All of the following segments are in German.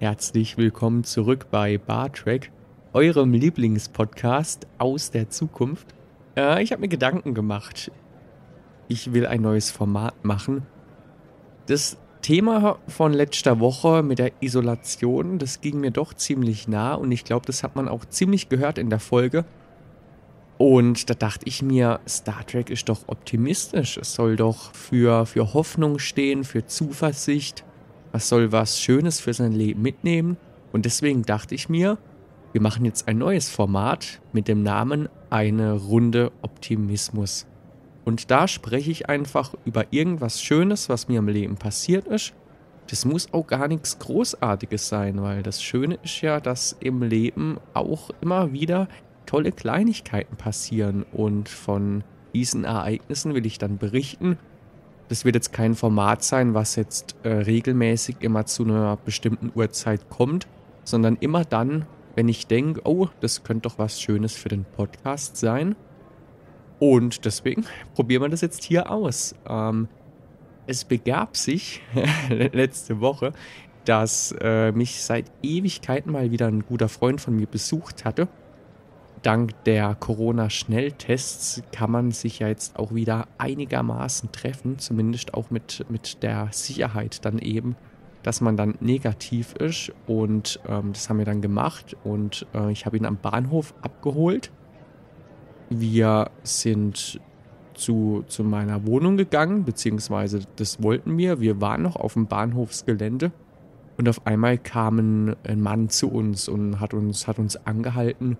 Herzlich willkommen zurück bei Bartrack, eurem Lieblingspodcast aus der Zukunft. Äh, ich habe mir Gedanken gemacht. Ich will ein neues Format machen. Das Thema von letzter Woche mit der Isolation, das ging mir doch ziemlich nah und ich glaube, das hat man auch ziemlich gehört in der Folge. Und da dachte ich mir, Star Trek ist doch optimistisch. Es soll doch für, für Hoffnung stehen, für Zuversicht. Was soll was Schönes für sein Leben mitnehmen. Und deswegen dachte ich mir, wir machen jetzt ein neues Format mit dem Namen Eine Runde Optimismus. Und da spreche ich einfach über irgendwas Schönes, was mir im Leben passiert ist. Das muss auch gar nichts Großartiges sein, weil das Schöne ist ja, dass im Leben auch immer wieder tolle Kleinigkeiten passieren und von diesen Ereignissen will ich dann berichten. Das wird jetzt kein Format sein, was jetzt äh, regelmäßig immer zu einer bestimmten Uhrzeit kommt, sondern immer dann, wenn ich denke, oh, das könnte doch was Schönes für den Podcast sein. Und deswegen probieren wir das jetzt hier aus. Ähm, es begab sich letzte Woche, dass äh, mich seit Ewigkeiten mal wieder ein guter Freund von mir besucht hatte dank der Corona-Schnelltests kann man sich ja jetzt auch wieder einigermaßen treffen, zumindest auch mit, mit der Sicherheit dann eben, dass man dann negativ ist. Und ähm, das haben wir dann gemacht und äh, ich habe ihn am Bahnhof abgeholt. Wir sind zu, zu meiner Wohnung gegangen, beziehungsweise das wollten wir. Wir waren noch auf dem Bahnhofsgelände und auf einmal kam ein Mann zu uns und hat uns, hat uns angehalten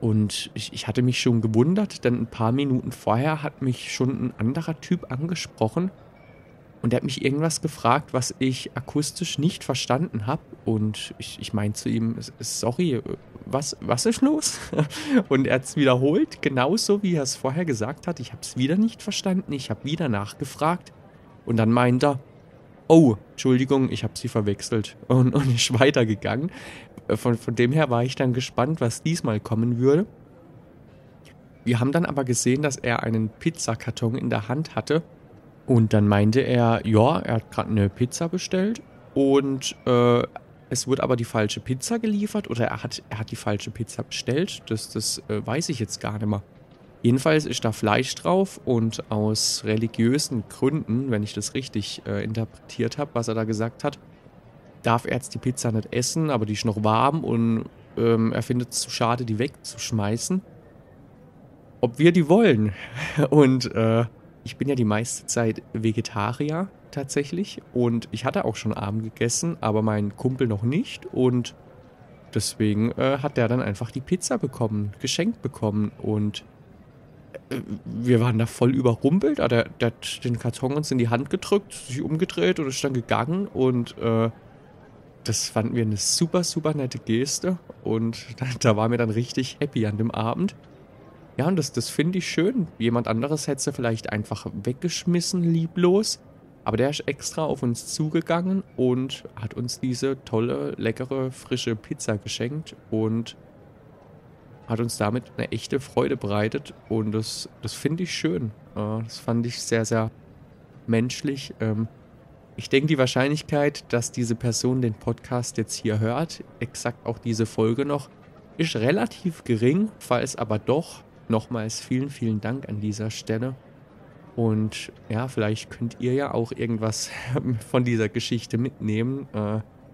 und ich, ich hatte mich schon gewundert, denn ein paar Minuten vorher hat mich schon ein anderer Typ angesprochen und der hat mich irgendwas gefragt, was ich akustisch nicht verstanden habe. Und ich, ich meinte zu ihm, sorry, was, was ist los? Und er hat es wiederholt, genauso wie er es vorher gesagt hat. Ich habe es wieder nicht verstanden, ich habe wieder nachgefragt. Und dann meint er, oh, Entschuldigung, ich habe sie verwechselt und, und ist weitergegangen. Äh, von, von dem her war ich dann gespannt, was diesmal kommen würde. Wir haben dann aber gesehen, dass er einen Pizzakarton in der Hand hatte. Und dann meinte er, ja, er hat gerade eine Pizza bestellt und äh, es wurde aber die falsche Pizza geliefert oder er hat, er hat die falsche Pizza bestellt. Das, das äh, weiß ich jetzt gar nicht mehr. Jedenfalls ist da Fleisch drauf und aus religiösen Gründen, wenn ich das richtig äh, interpretiert habe, was er da gesagt hat, darf er jetzt die Pizza nicht essen, aber die ist noch warm und ähm, er findet es zu schade, die wegzuschmeißen. Ob wir die wollen. Und äh, ich bin ja die meiste Zeit Vegetarier tatsächlich und ich hatte auch schon Abend gegessen, aber mein Kumpel noch nicht und deswegen äh, hat der dann einfach die Pizza bekommen, geschenkt bekommen und wir waren da voll überrumpelt. Der, der hat den Karton uns in die Hand gedrückt, sich umgedreht und ist dann gegangen und äh, das fanden wir eine super, super nette Geste und da, da waren wir dann richtig happy an dem Abend. Ja, und das, das finde ich schön. Jemand anderes hätte sie vielleicht einfach weggeschmissen, lieblos. Aber der ist extra auf uns zugegangen und hat uns diese tolle, leckere, frische Pizza geschenkt und hat uns damit eine echte Freude bereitet. Und das, das finde ich schön. Das fand ich sehr, sehr menschlich. Ähm, ich denke, die Wahrscheinlichkeit, dass diese Person den Podcast jetzt hier hört, exakt auch diese Folge noch, ist relativ gering. Falls aber doch, nochmals vielen, vielen Dank an dieser Stelle. Und ja, vielleicht könnt ihr ja auch irgendwas von dieser Geschichte mitnehmen.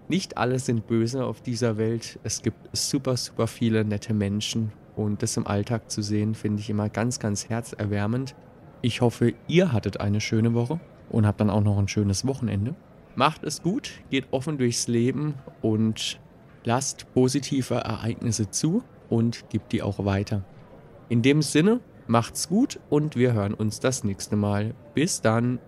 Nicht alle sind böse auf dieser Welt. Es gibt super, super viele nette Menschen. Und das im Alltag zu sehen, finde ich immer ganz, ganz herzerwärmend. Ich hoffe, ihr hattet eine schöne Woche und habt dann auch noch ein schönes Wochenende. Macht es gut, geht offen durchs Leben und lasst positive Ereignisse zu und gibt die auch weiter. In dem Sinne, macht's gut und wir hören uns das nächste Mal. Bis dann.